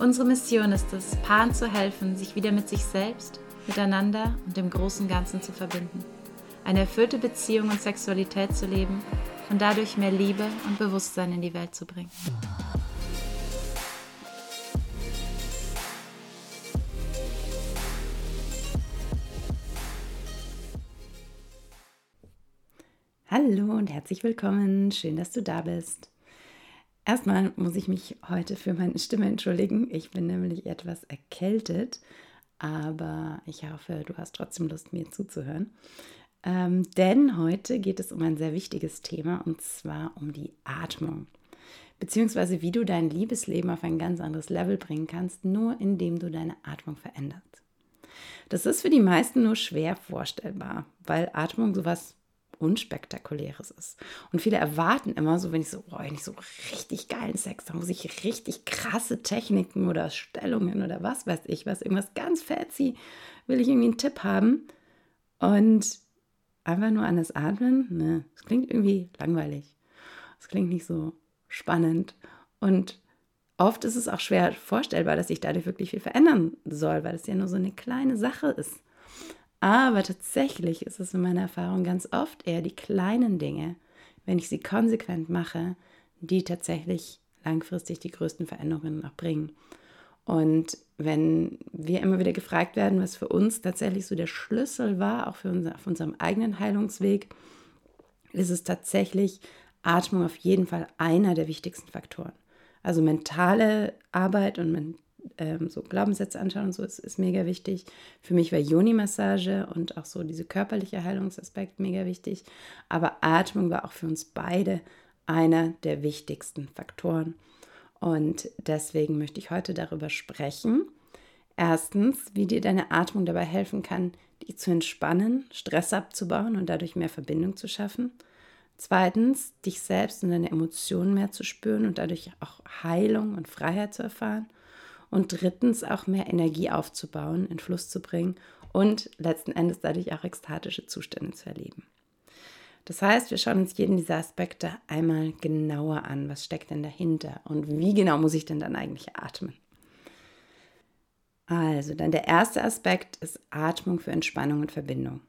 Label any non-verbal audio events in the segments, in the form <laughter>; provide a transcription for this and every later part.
Unsere Mission ist es, Paaren zu helfen, sich wieder mit sich selbst, miteinander und dem großen Ganzen zu verbinden. Eine erfüllte Beziehung und Sexualität zu leben und dadurch mehr Liebe und Bewusstsein in die Welt zu bringen. Hallo und herzlich willkommen. Schön, dass du da bist. Erstmal muss ich mich heute für meine Stimme entschuldigen. Ich bin nämlich etwas erkältet, aber ich hoffe, du hast trotzdem Lust, mir zuzuhören. Ähm, denn heute geht es um ein sehr wichtiges Thema und zwar um die Atmung. Beziehungsweise wie du dein Liebesleben auf ein ganz anderes Level bringen kannst, nur indem du deine Atmung veränderst. Das ist für die meisten nur schwer vorstellbar, weil Atmung sowas Unspektakuläres ist. Und viele erwarten immer so, wenn ich so, oh, wenn ich so richtig geilen Sex habe, muss ich richtig krasse Techniken oder Stellungen oder was weiß ich, was, irgendwas ganz fancy, will ich irgendwie einen Tipp haben. Und einfach nur an das Atmen, ne, das klingt irgendwie langweilig. Es klingt nicht so spannend. Und oft ist es auch schwer vorstellbar, dass ich dadurch wirklich viel verändern soll, weil es ja nur so eine kleine Sache ist. Aber tatsächlich ist es in meiner Erfahrung ganz oft eher die kleinen Dinge, wenn ich sie konsequent mache, die tatsächlich langfristig die größten Veränderungen auch bringen. Und wenn wir immer wieder gefragt werden, was für uns tatsächlich so der Schlüssel war, auch für unser, auf unserem eigenen Heilungsweg, ist es tatsächlich Atmung auf jeden Fall einer der wichtigsten Faktoren. Also mentale Arbeit und ähm, so Glaubenssätze anschauen und so ist, ist mega wichtig. Für mich war Yoni-Massage und auch so diese körperliche Heilungsaspekt mega wichtig. Aber Atmung war auch für uns beide einer der wichtigsten Faktoren. Und deswegen möchte ich heute darüber sprechen. Erstens, wie dir deine Atmung dabei helfen kann, dich zu entspannen, Stress abzubauen und dadurch mehr Verbindung zu schaffen. Zweitens, dich selbst und deine Emotionen mehr zu spüren und dadurch auch Heilung und Freiheit zu erfahren und drittens auch mehr Energie aufzubauen, in Fluss zu bringen und letzten Endes dadurch auch ekstatische Zustände zu erleben. Das heißt, wir schauen uns jeden dieser Aspekte einmal genauer an. Was steckt denn dahinter und wie genau muss ich denn dann eigentlich atmen? Also, dann der erste Aspekt ist Atmung für Entspannung und Verbindung.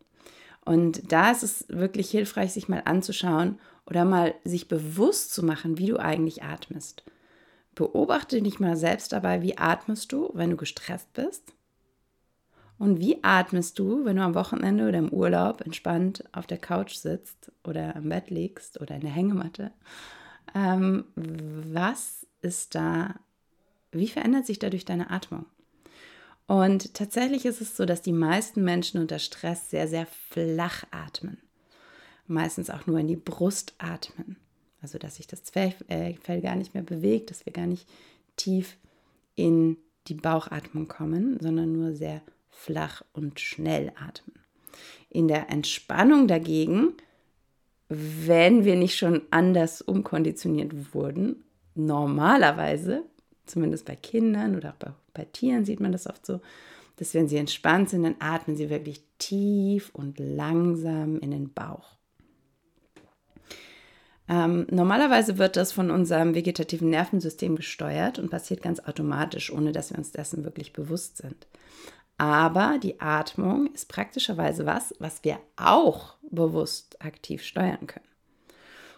Und da ist es wirklich hilfreich, sich mal anzuschauen oder mal sich bewusst zu machen, wie du eigentlich atmest. Beobachte dich mal selbst dabei, wie atmest du, wenn du gestresst bist? Und wie atmest du, wenn du am Wochenende oder im Urlaub entspannt auf der Couch sitzt oder am Bett liegst oder in der Hängematte? Ähm, was ist da, wie verändert sich dadurch deine Atmung? Und tatsächlich ist es so, dass die meisten Menschen unter Stress sehr, sehr flach atmen. Meistens auch nur in die Brust atmen. Also dass sich das Fell, äh, gar nicht mehr bewegt, dass wir gar nicht tief in die Bauchatmung kommen, sondern nur sehr flach und schnell atmen. In der Entspannung dagegen, wenn wir nicht schon anders umkonditioniert wurden, normalerweise, zumindest bei Kindern oder auch bei, bei Tieren sieht man das oft so, dass wenn sie entspannt sind, dann atmen sie wirklich tief und langsam in den Bauch. Ähm, normalerweise wird das von unserem vegetativen Nervensystem gesteuert und passiert ganz automatisch, ohne dass wir uns dessen wirklich bewusst sind. Aber die Atmung ist praktischerweise was, was wir auch bewusst aktiv steuern können.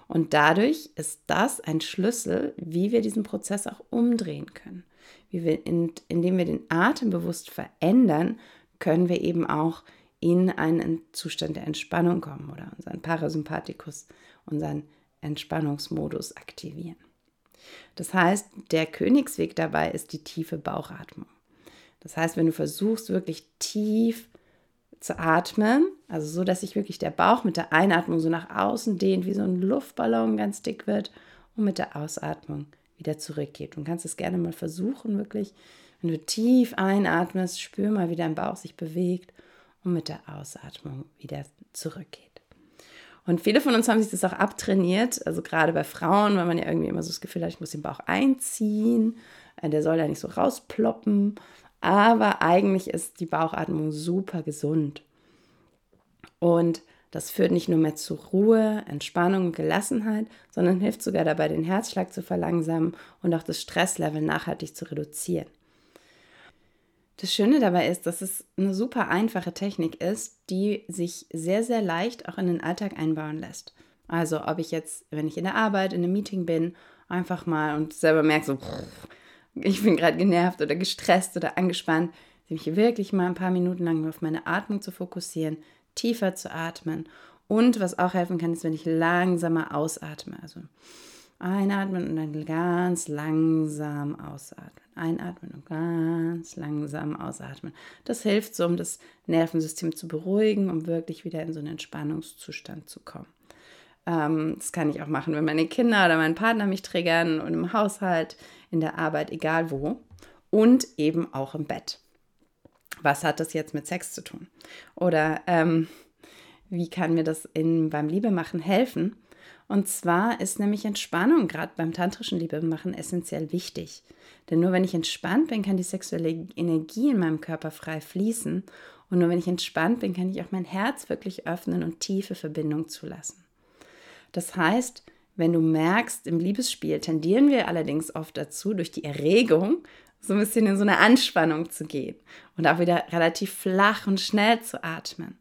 Und dadurch ist das ein Schlüssel, wie wir diesen Prozess auch umdrehen können. Wir in, indem wir den Atem bewusst verändern, können wir eben auch in einen Zustand der Entspannung kommen oder unseren Parasympathikus, unseren Entspannungsmodus aktivieren. Das heißt, der Königsweg dabei ist die tiefe Bauchatmung. Das heißt, wenn du versuchst, wirklich tief zu atmen, also so, dass sich wirklich der Bauch mit der Einatmung so nach außen dehnt, wie so ein Luftballon ganz dick wird und mit der Ausatmung wieder zurückgeht. Du kannst es gerne mal versuchen, wirklich, Wenn du tief einatmest, spür mal, wie dein Bauch sich bewegt und mit der Ausatmung wieder zurückgeht. Und viele von uns haben sich das auch abtrainiert, also gerade bei Frauen, weil man ja irgendwie immer so das Gefühl hat, ich muss den Bauch einziehen, äh, der soll ja nicht so rausploppen. Aber eigentlich ist die Bauchatmung super gesund. Und das führt nicht nur mehr zu Ruhe, Entspannung und Gelassenheit, sondern hilft sogar dabei, den Herzschlag zu verlangsamen und auch das Stresslevel nachhaltig zu reduzieren. Das Schöne dabei ist, dass es eine super einfache Technik ist, die sich sehr, sehr leicht auch in den Alltag einbauen lässt. Also ob ich jetzt, wenn ich in der Arbeit, in einem Meeting bin, einfach mal und selber merke, so, ich bin gerade genervt oder gestresst oder angespannt, mich wirklich mal ein paar Minuten lang auf meine Atmung zu fokussieren, tiefer zu atmen. Und was auch helfen kann, ist, wenn ich langsamer ausatme. Also einatmen und dann ganz langsam ausatmen. Einatmen und ganz langsam ausatmen. Das hilft so, um das Nervensystem zu beruhigen, um wirklich wieder in so einen Entspannungszustand zu kommen. Ähm, das kann ich auch machen, wenn meine Kinder oder mein Partner mich triggern und im Haushalt, in der Arbeit, egal wo. Und eben auch im Bett. Was hat das jetzt mit Sex zu tun? Oder ähm, wie kann mir das in, beim Liebemachen helfen? Und zwar ist nämlich Entspannung gerade beim tantrischen Liebemachen essentiell wichtig. Denn nur wenn ich entspannt bin, kann die sexuelle Energie in meinem Körper frei fließen. Und nur wenn ich entspannt bin, kann ich auch mein Herz wirklich öffnen und tiefe Verbindung zulassen. Das heißt, wenn du merkst, im Liebesspiel tendieren wir allerdings oft dazu, durch die Erregung so ein bisschen in so eine Anspannung zu gehen und auch wieder relativ flach und schnell zu atmen.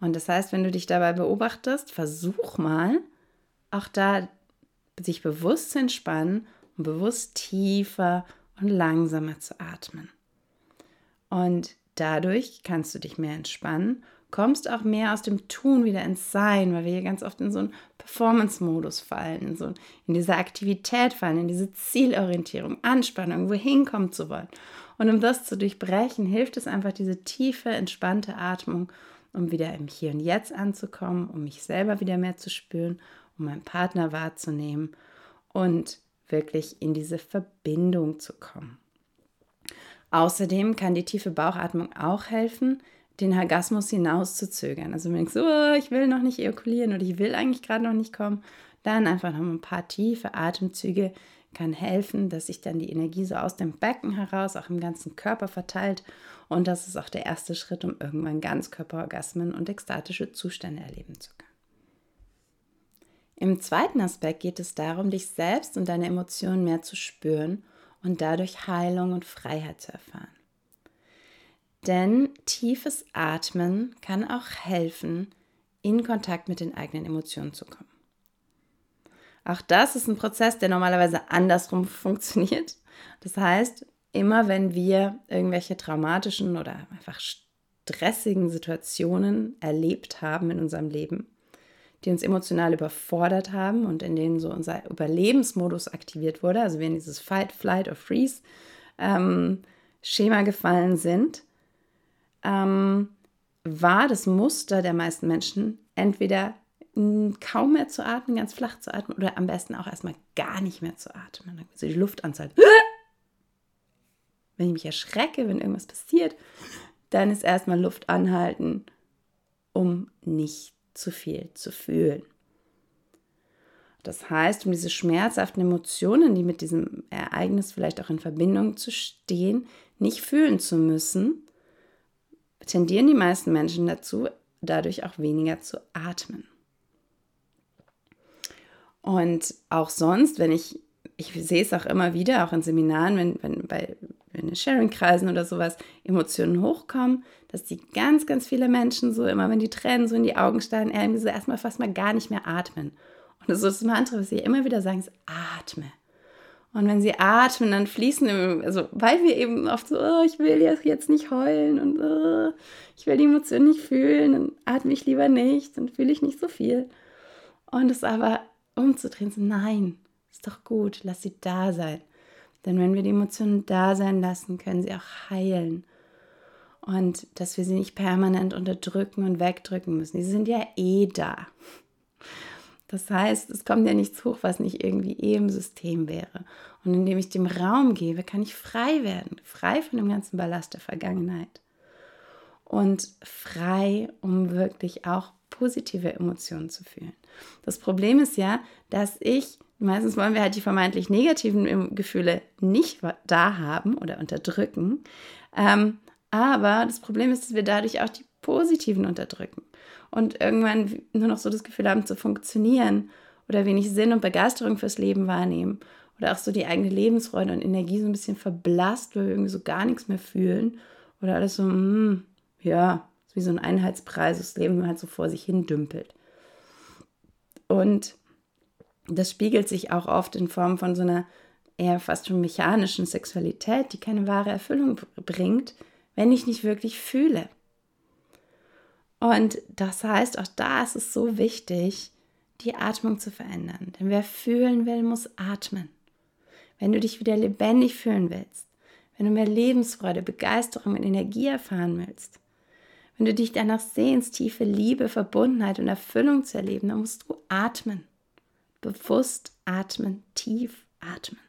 Und das heißt, wenn du dich dabei beobachtest, versuch mal, auch da sich bewusst zu entspannen und bewusst tiefer und langsamer zu atmen. Und dadurch kannst du dich mehr entspannen, kommst auch mehr aus dem Tun wieder ins Sein, weil wir hier ganz oft in so einen Performance-Modus fallen, in, so, in diese Aktivität fallen, in diese Zielorientierung, Anspannung, wohin kommen zu wollen. Und um das zu durchbrechen, hilft es einfach diese tiefe, entspannte Atmung, um wieder im Hier und Jetzt anzukommen, um mich selber wieder mehr zu spüren um meinen Partner wahrzunehmen und wirklich in diese Verbindung zu kommen. Außerdem kann die tiefe Bauchatmung auch helfen, den Orgasmus hinauszuzögern. Also wenn ich so, oh, ich will noch nicht ejakulieren oder ich will eigentlich gerade noch nicht kommen, dann einfach noch ein paar tiefe Atemzüge kann helfen, dass sich dann die Energie so aus dem Becken heraus auch im ganzen Körper verteilt. Und das ist auch der erste Schritt, um irgendwann Ganzkörperorgasmen und ekstatische Zustände erleben zu können. Im zweiten Aspekt geht es darum, dich selbst und deine Emotionen mehr zu spüren und dadurch Heilung und Freiheit zu erfahren. Denn tiefes Atmen kann auch helfen, in Kontakt mit den eigenen Emotionen zu kommen. Auch das ist ein Prozess, der normalerweise andersrum <laughs> funktioniert. Das heißt, immer wenn wir irgendwelche traumatischen oder einfach stressigen Situationen erlebt haben in unserem Leben, die uns emotional überfordert haben und in denen so unser Überlebensmodus aktiviert wurde, also wir in dieses Fight, Flight or Freeze ähm, Schema gefallen sind, ähm, war das Muster der meisten Menschen entweder kaum mehr zu atmen, ganz flach zu atmen oder am besten auch erstmal gar nicht mehr zu atmen. Also die Luftanzahl. Wenn ich mich erschrecke, wenn irgendwas passiert, dann ist erstmal Luft anhalten, um nicht zu viel zu fühlen. Das heißt, um diese schmerzhaften Emotionen, die mit diesem Ereignis vielleicht auch in Verbindung zu stehen, nicht fühlen zu müssen, tendieren die meisten Menschen dazu, dadurch auch weniger zu atmen. Und auch sonst, wenn ich, ich sehe es auch immer wieder, auch in Seminaren, wenn, wenn bei in Sharing-Kreisen oder sowas Emotionen hochkommen, dass die ganz, ganz viele Menschen so immer, wenn die Tränen so in die Augen steigen, irgendwie so erstmal fast mal gar nicht mehr atmen. Und das ist das Mantra, was sie immer wieder sagen, ist atme. Und wenn sie atmen, dann fließen, also weil wir eben oft so, oh, ich will jetzt nicht heulen und oh, ich will die Emotionen nicht fühlen, dann atme ich lieber nicht, dann fühle ich nicht so viel. Und es aber umzudrehen, so nein, ist doch gut, lass sie da sein. Denn wenn wir die Emotionen da sein lassen, können sie auch heilen. Und dass wir sie nicht permanent unterdrücken und wegdrücken müssen. Die sind ja eh da. Das heißt, es kommt ja nichts hoch, was nicht irgendwie eh im System wäre. Und indem ich dem Raum gebe, kann ich frei werden, frei von dem ganzen Ballast der Vergangenheit. Und frei, um wirklich auch positive Emotionen zu fühlen. Das Problem ist ja, dass ich, meistens wollen wir halt die vermeintlich negativen Gefühle nicht da haben oder unterdrücken. Ähm, aber das Problem ist, dass wir dadurch auch die positiven unterdrücken und irgendwann nur noch so das Gefühl haben zu funktionieren oder wenig Sinn und Begeisterung fürs Leben wahrnehmen oder auch so die eigene Lebensfreude und Energie so ein bisschen verblasst, weil wir irgendwie so gar nichts mehr fühlen oder alles so, mm, ja, wie so ein Einheitspreis, das Leben halt so vor sich hin dümpelt. Und das spiegelt sich auch oft in Form von so einer eher fast schon mechanischen Sexualität, die keine wahre Erfüllung bringt, wenn ich nicht wirklich fühle. Und das heißt, auch da ist es so wichtig, die Atmung zu verändern. Denn wer fühlen will, muss atmen. Wenn du dich wieder lebendig fühlen willst, wenn du mehr Lebensfreude, Begeisterung und Energie erfahren willst, wenn du dich danach sehnst, tiefe Liebe, Verbundenheit und Erfüllung zu erleben, dann musst du atmen. Bewusst atmen, tief atmen.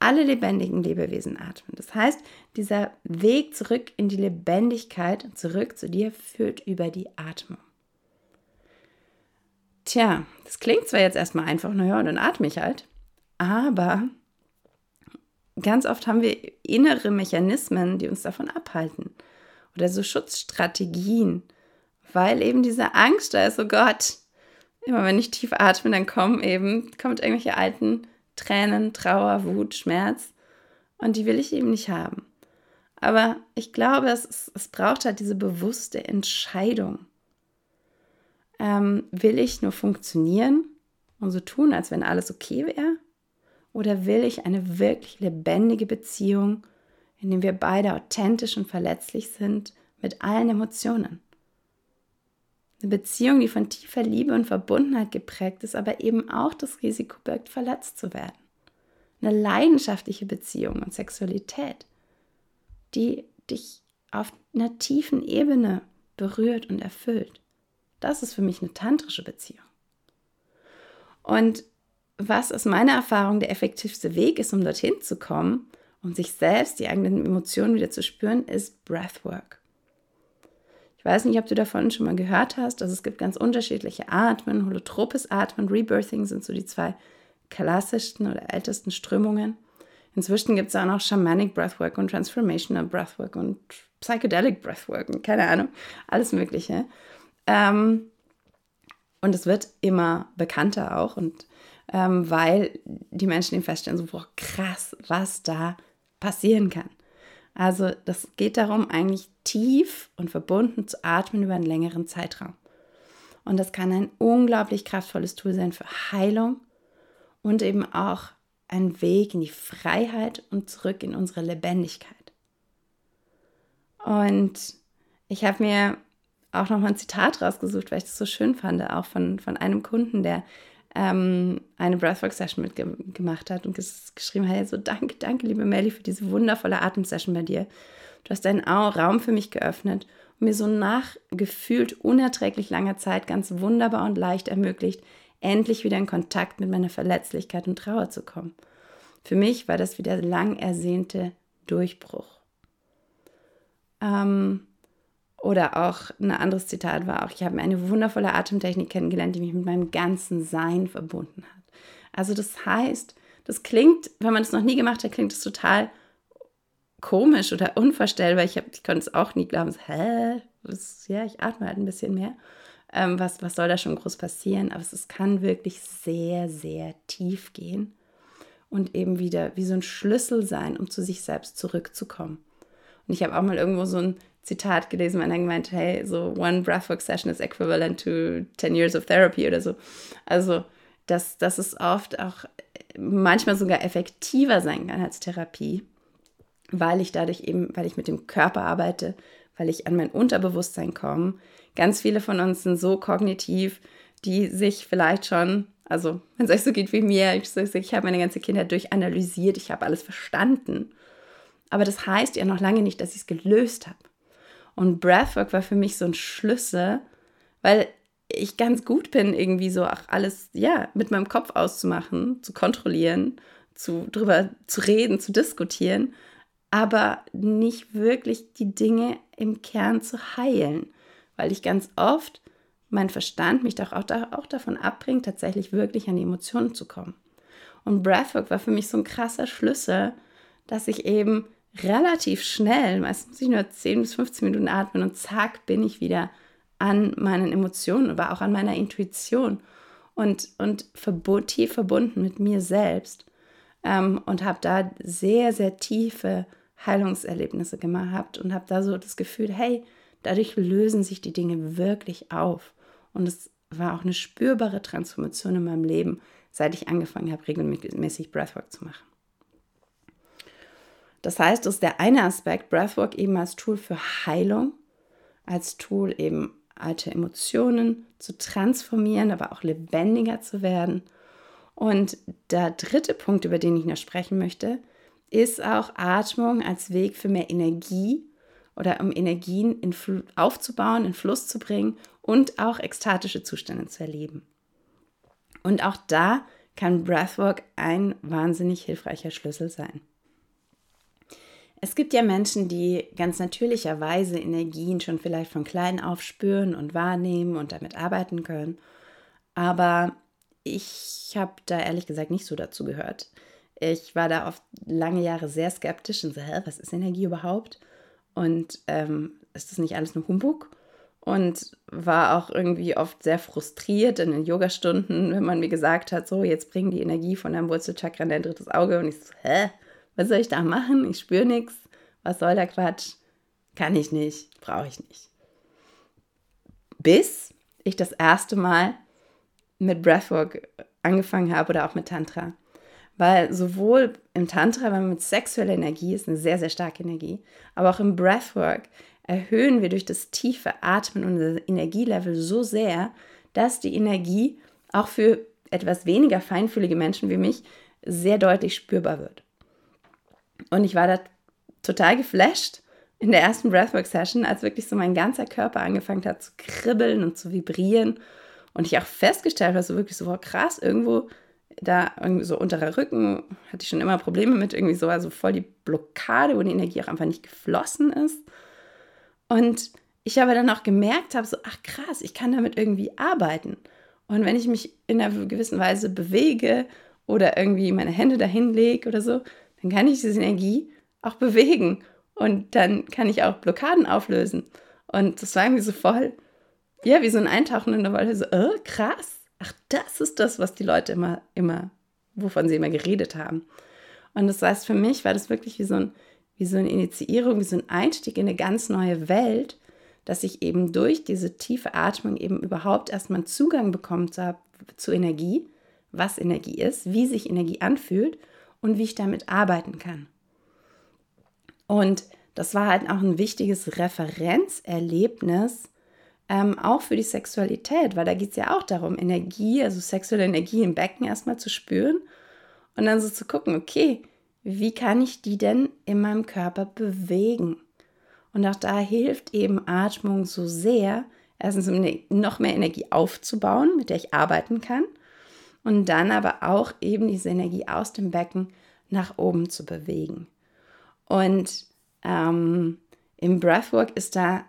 Alle lebendigen Lebewesen atmen. Das heißt, dieser Weg zurück in die Lebendigkeit, zurück zu dir, führt über die Atmung. Tja, das klingt zwar jetzt erstmal einfach, naja, dann atme ich halt, aber ganz oft haben wir innere Mechanismen, die uns davon abhalten oder so Schutzstrategien, weil eben diese Angst da ist, oh Gott, immer wenn ich tief atme, dann kommen eben, kommt irgendwelche alten Tränen, Trauer, Wut, Schmerz und die will ich eben nicht haben. Aber ich glaube, es, es braucht halt diese bewusste Entscheidung. Ähm, will ich nur funktionieren und so tun, als wenn alles okay wäre? Oder will ich eine wirklich lebendige Beziehung in dem wir beide authentisch und verletzlich sind mit allen Emotionen. Eine Beziehung, die von tiefer Liebe und Verbundenheit geprägt ist, aber eben auch das Risiko birgt, verletzt zu werden. Eine leidenschaftliche Beziehung und Sexualität, die dich auf einer tiefen Ebene berührt und erfüllt. Das ist für mich eine tantrische Beziehung. Und was aus meiner Erfahrung der effektivste Weg ist, um dorthin zu kommen, um sich selbst, die eigenen Emotionen wieder zu spüren, ist Breathwork. Weiß nicht, ob du davon schon mal gehört hast. Also es gibt ganz unterschiedliche Atmen. Holotropes Atmen, Rebirthing sind so die zwei klassischsten oder ältesten Strömungen. Inzwischen gibt es auch noch Shamanic Breathwork und Transformational Breathwork und Psychedelic Breathwork und keine Ahnung, alles Mögliche. Ähm, und es wird immer bekannter auch und ähm, weil die Menschen eben feststellen, so boah, krass, was da passieren kann. Also das geht darum, eigentlich tief und verbunden zu atmen über einen längeren Zeitraum. Und das kann ein unglaublich kraftvolles Tool sein für Heilung und eben auch ein Weg in die Freiheit und zurück in unsere Lebendigkeit. Und ich habe mir auch noch mal ein Zitat rausgesucht, weil ich das so schön fand, auch von, von einem Kunden, der ähm, eine Breathwork-Session mitgemacht hat und geschrieben hat, so danke, danke, liebe Melly, für diese wundervolle Atemsession bei dir. Du hast deinen Raum für mich geöffnet und mir so nach gefühlt unerträglich langer Zeit ganz wunderbar und leicht ermöglicht, endlich wieder in Kontakt mit meiner Verletzlichkeit und Trauer zu kommen. Für mich war das wieder lang ersehnte Durchbruch. Ähm, oder auch ein anderes Zitat war auch, ich habe eine wundervolle Atemtechnik kennengelernt, die mich mit meinem ganzen Sein verbunden hat. Also das heißt, das klingt, wenn man es noch nie gemacht hat, klingt es total komisch oder unvorstellbar. Ich, ich konnte es auch nie glauben. So, hä? Was, ja, ich atme halt ein bisschen mehr. Ähm, was, was soll da schon groß passieren? Aber es, es kann wirklich sehr, sehr tief gehen und eben wieder wie so ein Schlüssel sein, um zu sich selbst zurückzukommen. Und ich habe auch mal irgendwo so ein Zitat gelesen, wenn er gemeint, hey, so one breathwork session is equivalent to 10 years of therapy oder so. Also, dass, dass es oft auch manchmal sogar effektiver sein kann als Therapie, weil ich dadurch eben, weil ich mit dem Körper arbeite, weil ich an mein Unterbewusstsein komme. Ganz viele von uns sind so kognitiv, die sich vielleicht schon, also wenn es euch so geht wie mir, ich, ich habe meine ganze Kindheit durchanalysiert, ich habe alles verstanden. Aber das heißt ja noch lange nicht, dass ich es gelöst habe. Und Breathwork war für mich so ein Schlüssel, weil ich ganz gut bin, irgendwie so auch alles, ja, mit meinem Kopf auszumachen, zu kontrollieren, zu, drüber zu reden, zu diskutieren, aber nicht wirklich die Dinge im Kern zu heilen, weil ich ganz oft mein Verstand mich doch auch, da, auch davon abbringt, tatsächlich wirklich an die Emotionen zu kommen. Und Breathwork war für mich so ein krasser Schlüssel, dass ich eben relativ schnell, meistens muss ich nur 10 bis 15 Minuten atmen und zack, bin ich wieder an meinen Emotionen, aber auch an meiner Intuition und, und tief verbunden mit mir selbst ähm, und habe da sehr, sehr tiefe Heilungserlebnisse gehabt und habe da so das Gefühl, hey, dadurch lösen sich die Dinge wirklich auf. Und es war auch eine spürbare Transformation in meinem Leben, seit ich angefangen habe, regelmäßig Breathwork zu machen. Das heißt, das ist der eine Aspekt, Breathwork eben als Tool für Heilung, als Tool eben alte Emotionen zu transformieren, aber auch lebendiger zu werden. Und der dritte Punkt, über den ich noch sprechen möchte, ist auch Atmung als Weg für mehr Energie oder um Energien in aufzubauen, in Fluss zu bringen und auch ekstatische Zustände zu erleben. Und auch da kann Breathwork ein wahnsinnig hilfreicher Schlüssel sein. Es gibt ja Menschen, die ganz natürlicherweise Energien schon vielleicht von klein auf spüren und wahrnehmen und damit arbeiten können. Aber ich habe da ehrlich gesagt nicht so dazu gehört. Ich war da oft lange Jahre sehr skeptisch und so, hä, was ist Energie überhaupt? Und ähm, ist das nicht alles nur Humbug? Und war auch irgendwie oft sehr frustriert in den Yogastunden, wenn man mir gesagt hat, so, jetzt bring die Energie von deinem Wurzelchakra in dein drittes Auge. Und ich so, hä? Was soll ich da machen? Ich spüre nichts. Was soll der Quatsch? Kann ich nicht, brauche ich nicht. Bis ich das erste Mal mit Breathwork angefangen habe oder auch mit Tantra. Weil sowohl im Tantra, wenn man mit sexueller Energie ist, eine sehr, sehr starke Energie, aber auch im Breathwork erhöhen wir durch das tiefe Atmen unser Energielevel so sehr, dass die Energie auch für etwas weniger feinfühlige Menschen wie mich sehr deutlich spürbar wird. Und ich war da total geflasht in der ersten Breathwork-Session, als wirklich so mein ganzer Körper angefangen hat zu kribbeln und zu vibrieren. Und ich auch festgestellt habe, so wirklich so, wow, krass, irgendwo da irgendwie so unterer Rücken hatte ich schon immer Probleme mit, irgendwie so, also voll die Blockade, wo die Energie auch einfach nicht geflossen ist. Und ich aber dann auch gemerkt habe, so, ach krass, ich kann damit irgendwie arbeiten. Und wenn ich mich in einer gewissen Weise bewege oder irgendwie meine Hände dahin lege oder so, dann kann ich diese Energie auch bewegen und dann kann ich auch Blockaden auflösen. Und das war irgendwie so voll, ja, wie so ein Eintauchen in der Wolle, so, oh, krass, ach, das ist das, was die Leute immer, immer, wovon sie immer geredet haben. Und das heißt, für mich war das wirklich wie so, ein, wie so eine Initiierung, wie so ein Einstieg in eine ganz neue Welt, dass ich eben durch diese tiefe Atmung eben überhaupt erstmal Zugang bekommen habe zu Energie, was Energie ist, wie sich Energie anfühlt und wie ich damit arbeiten kann. Und das war halt auch ein wichtiges Referenzerlebnis, ähm, auch für die Sexualität, weil da geht es ja auch darum, Energie, also sexuelle Energie im Becken erstmal zu spüren und dann so zu gucken, okay, wie kann ich die denn in meinem Körper bewegen? Und auch da hilft eben Atmung so sehr, erstens um ne, noch mehr Energie aufzubauen, mit der ich arbeiten kann und dann aber auch eben diese Energie aus dem Becken nach oben zu bewegen. Und ähm, im Breathwork ist da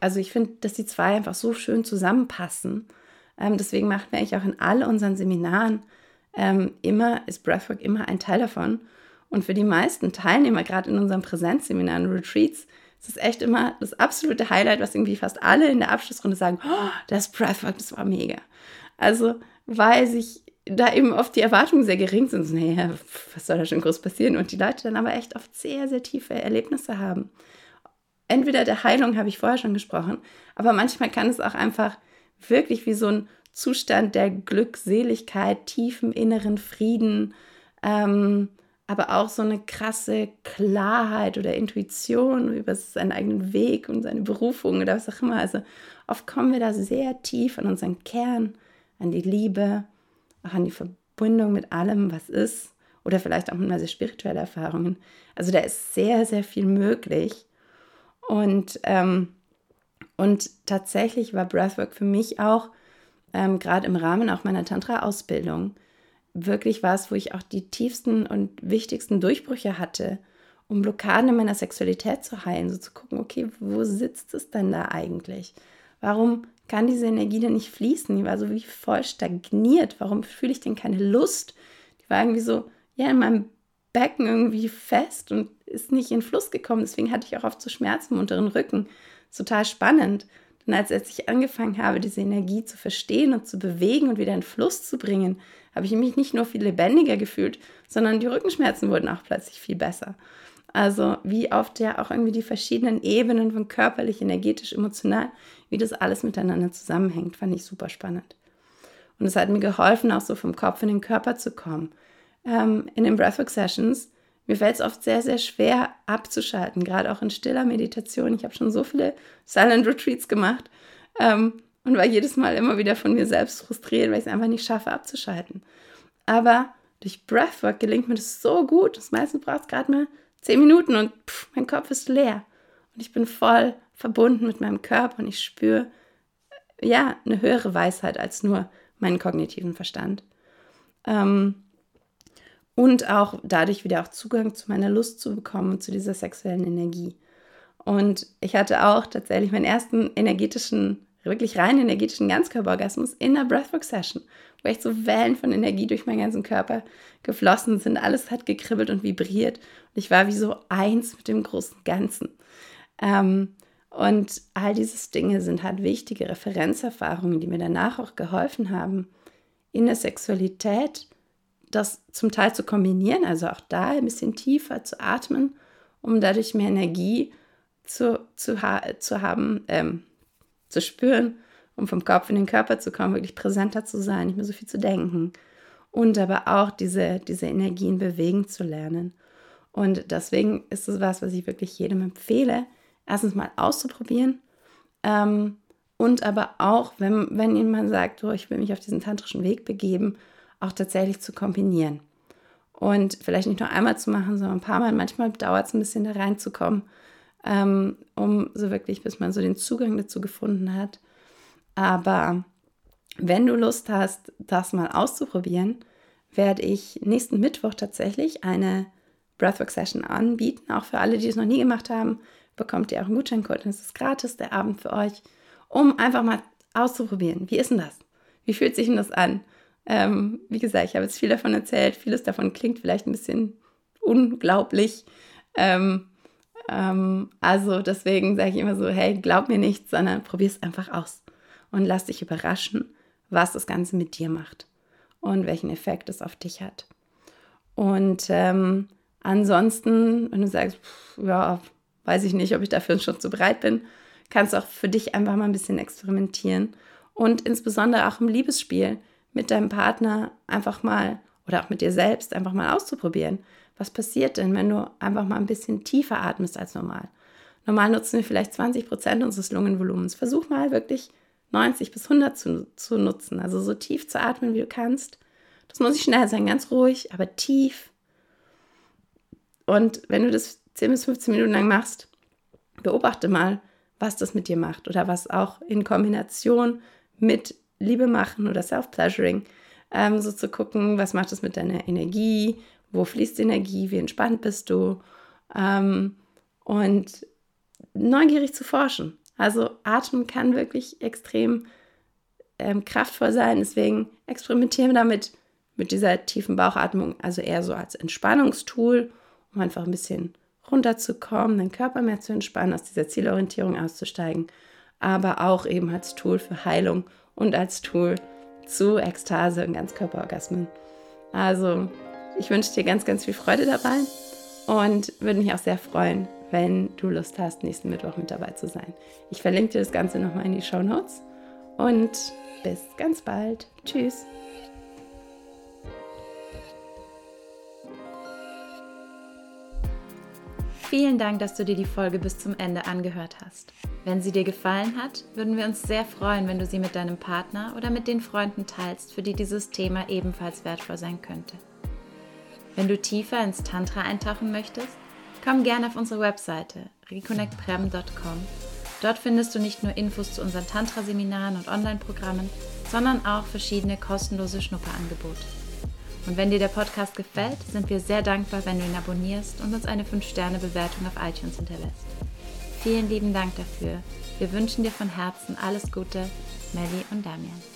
also ich finde, dass die zwei einfach so schön zusammenpassen. Ähm, deswegen machen wir eigentlich auch in all unseren Seminaren ähm, immer, ist Breathwork immer ein Teil davon. Und für die meisten Teilnehmer, gerade in unseren Präsenzseminaren, Retreats, ist es echt immer das absolute Highlight, was irgendwie fast alle in der Abschlussrunde sagen, oh, das Breathwork, das war mega. Also, weil sich da eben oft die Erwartungen sehr gering sind. So, naja, was soll da schon groß passieren? Und die Leute dann aber echt oft sehr, sehr tiefe Erlebnisse haben. Entweder der Heilung habe ich vorher schon gesprochen, aber manchmal kann es auch einfach wirklich wie so ein Zustand der Glückseligkeit, tiefen inneren Frieden, ähm, aber auch so eine krasse Klarheit oder Intuition über seinen eigenen Weg und seine Berufung oder was auch immer. Also oft kommen wir da sehr tief an unseren Kern, an die Liebe, auch an die Verbindung mit allem, was ist. Oder vielleicht auch mal sehr spirituelle Erfahrungen. Also da ist sehr, sehr viel möglich. Und, ähm, und tatsächlich war Breathwork für mich auch, ähm, gerade im Rahmen auch meiner Tantra-Ausbildung, wirklich was, wo ich auch die tiefsten und wichtigsten Durchbrüche hatte, um Blockaden in meiner Sexualität zu heilen, so zu gucken, okay, wo sitzt es denn da eigentlich? Warum kann diese Energie denn nicht fließen? Die war so wie voll stagniert. Warum fühle ich denn keine Lust? Die war irgendwie so, ja, in meinem Becken irgendwie fest und ist nicht in Fluss gekommen. Deswegen hatte ich auch oft so Schmerzen im unteren Rücken. Total spannend. Denn als, als ich angefangen habe, diese Energie zu verstehen und zu bewegen und wieder in Fluss zu bringen, habe ich mich nicht nur viel lebendiger gefühlt, sondern die Rückenschmerzen wurden auch plötzlich viel besser. Also wie oft ja auch irgendwie die verschiedenen Ebenen von körperlich, energetisch, emotional, wie das alles miteinander zusammenhängt, fand ich super spannend. Und es hat mir geholfen, auch so vom Kopf in den Körper zu kommen. Ähm, in den Breathwork Sessions, mir fällt es oft sehr, sehr schwer abzuschalten, gerade auch in stiller Meditation. Ich habe schon so viele Silent Retreats gemacht ähm, und war jedes Mal immer wieder von mir selbst frustriert, weil ich es einfach nicht schaffe abzuschalten. Aber durch Breathwork gelingt mir das so gut. Das meiste braucht es gerade mal zehn Minuten und pff, mein Kopf ist leer. Und ich bin voll verbunden mit meinem Körper und ich spüre, ja, eine höhere Weisheit als nur meinen kognitiven Verstand. Ähm, und auch dadurch wieder auch Zugang zu meiner Lust zu bekommen und zu dieser sexuellen Energie. Und ich hatte auch tatsächlich meinen ersten energetischen, wirklich rein energetischen Ganzkörperorgasmus in der Breathwork-Session, wo echt so Wellen von Energie durch meinen ganzen Körper geflossen sind. Alles hat gekribbelt und vibriert. Und ich war wie so eins mit dem großen Ganzen. Ähm, und all diese Dinge sind halt wichtige Referenzerfahrungen, die mir danach auch geholfen haben, in der Sexualität das zum Teil zu kombinieren, also auch da ein bisschen tiefer zu atmen, um dadurch mehr Energie zu, zu, ha zu haben, ähm, zu spüren, um vom Kopf in den Körper zu kommen, wirklich präsenter zu sein, nicht mehr so viel zu denken. Und aber auch diese, diese Energien bewegen zu lernen. Und deswegen ist es was, was ich wirklich jedem empfehle, erstens mal auszuprobieren. Ähm, und aber auch, wenn, wenn jemand sagt, oh, ich will mich auf diesen tantrischen Weg begeben, auch tatsächlich zu kombinieren. Und vielleicht nicht nur einmal zu machen, sondern ein paar Mal. Manchmal dauert es ein bisschen da reinzukommen, ähm, um so wirklich, bis man so den Zugang dazu gefunden hat. Aber wenn du Lust hast, das mal auszuprobieren, werde ich nächsten Mittwoch tatsächlich eine Breathwork-Session anbieten. Auch für alle, die es noch nie gemacht haben, bekommt ihr auch einen Gutscheincode. Es ist gratis, der Abend für euch, um einfach mal auszuprobieren. Wie ist denn das? Wie fühlt sich denn das an? Ähm, wie gesagt, ich habe jetzt viel davon erzählt. Vieles davon klingt vielleicht ein bisschen unglaublich. Ähm, ähm, also deswegen sage ich immer so, hey, glaub mir nichts, sondern probier es einfach aus und lass dich überraschen, was das Ganze mit dir macht und welchen Effekt es auf dich hat. Und ähm, ansonsten, wenn du sagst, pff, ja, weiß ich nicht, ob ich dafür schon zu bereit bin, kannst du auch für dich einfach mal ein bisschen experimentieren und insbesondere auch im Liebesspiel mit deinem Partner einfach mal oder auch mit dir selbst einfach mal auszuprobieren. Was passiert denn, wenn du einfach mal ein bisschen tiefer atmest als normal? Normal nutzen wir vielleicht 20 Prozent unseres Lungenvolumens. Versuch mal wirklich 90 bis 100 zu, zu nutzen. Also so tief zu atmen, wie du kannst. Das muss nicht schnell sein, ganz ruhig, aber tief. Und wenn du das 10 bis 15 Minuten lang machst, beobachte mal, was das mit dir macht oder was auch in Kombination mit Liebe machen oder Self-Pleasuring, ähm, so zu gucken, was macht es mit deiner Energie, wo fließt Energie, wie entspannt bist du? Ähm, und neugierig zu forschen. Also Atmen kann wirklich extrem ähm, kraftvoll sein, deswegen experimentieren wir damit mit dieser tiefen Bauchatmung, also eher so als Entspannungstool, um einfach ein bisschen runterzukommen, den Körper mehr zu entspannen, aus dieser Zielorientierung auszusteigen, aber auch eben als Tool für Heilung und als Tool zu Ekstase und Ganzkörperorgasmen. Also, ich wünsche dir ganz, ganz viel Freude dabei und würde mich auch sehr freuen, wenn du Lust hast, nächsten Mittwoch mit dabei zu sein. Ich verlinke dir das Ganze nochmal in die Show Notes und bis ganz bald. Tschüss. Vielen Dank, dass du dir die Folge bis zum Ende angehört hast. Wenn sie dir gefallen hat, würden wir uns sehr freuen, wenn du sie mit deinem Partner oder mit den Freunden teilst, für die dieses Thema ebenfalls wertvoll sein könnte. Wenn du tiefer ins Tantra eintauchen möchtest, komm gerne auf unsere Webseite reconnectprem.com. Dort findest du nicht nur Infos zu unseren Tantra-Seminaren und Online-Programmen, sondern auch verschiedene kostenlose Schnupperangebote. Und wenn dir der Podcast gefällt, sind wir sehr dankbar, wenn du ihn abonnierst und uns eine 5-Sterne-Bewertung auf iTunes hinterlässt. Vielen lieben Dank dafür. Wir wünschen dir von Herzen alles Gute, Melly und Damian.